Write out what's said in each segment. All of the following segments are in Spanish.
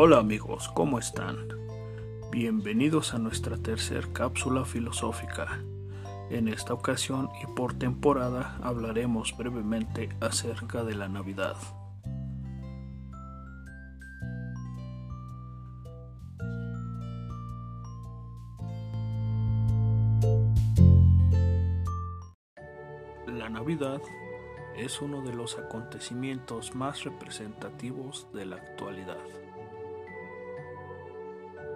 Hola amigos, ¿cómo están? Bienvenidos a nuestra tercer cápsula filosófica. En esta ocasión y por temporada hablaremos brevemente acerca de la Navidad. La Navidad es uno de los acontecimientos más representativos de la actualidad.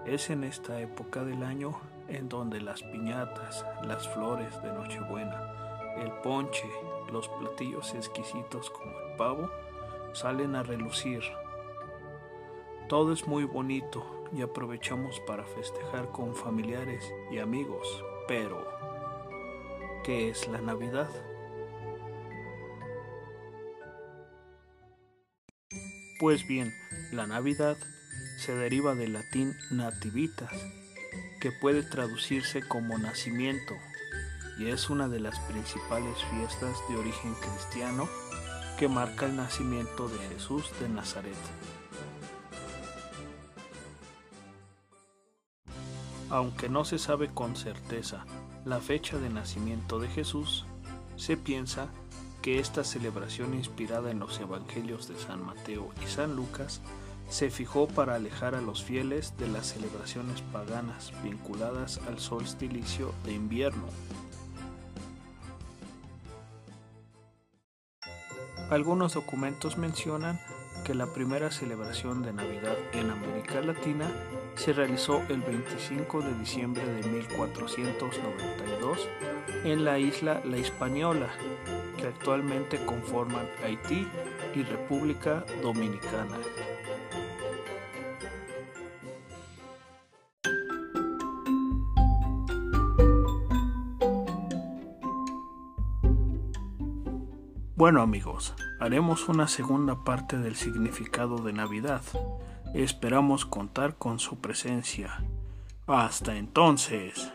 Es en esta época del año en donde las piñatas, las flores de Nochebuena, el ponche, los platillos exquisitos como el pavo salen a relucir. Todo es muy bonito y aprovechamos para festejar con familiares y amigos, pero ¿qué es la Navidad? Pues bien, la Navidad se deriva del latín nativitas, que puede traducirse como nacimiento, y es una de las principales fiestas de origen cristiano que marca el nacimiento de Jesús de Nazaret. Aunque no se sabe con certeza la fecha de nacimiento de Jesús, se piensa que esta celebración inspirada en los evangelios de San Mateo y San Lucas se fijó para alejar a los fieles de las celebraciones paganas vinculadas al solsticio de invierno. Algunos documentos mencionan que la primera celebración de Navidad en América Latina se realizó el 25 de diciembre de 1492 en la isla La Hispaniola, que actualmente conforman Haití y República Dominicana. Bueno amigos, haremos una segunda parte del significado de Navidad. Esperamos contar con su presencia. Hasta entonces.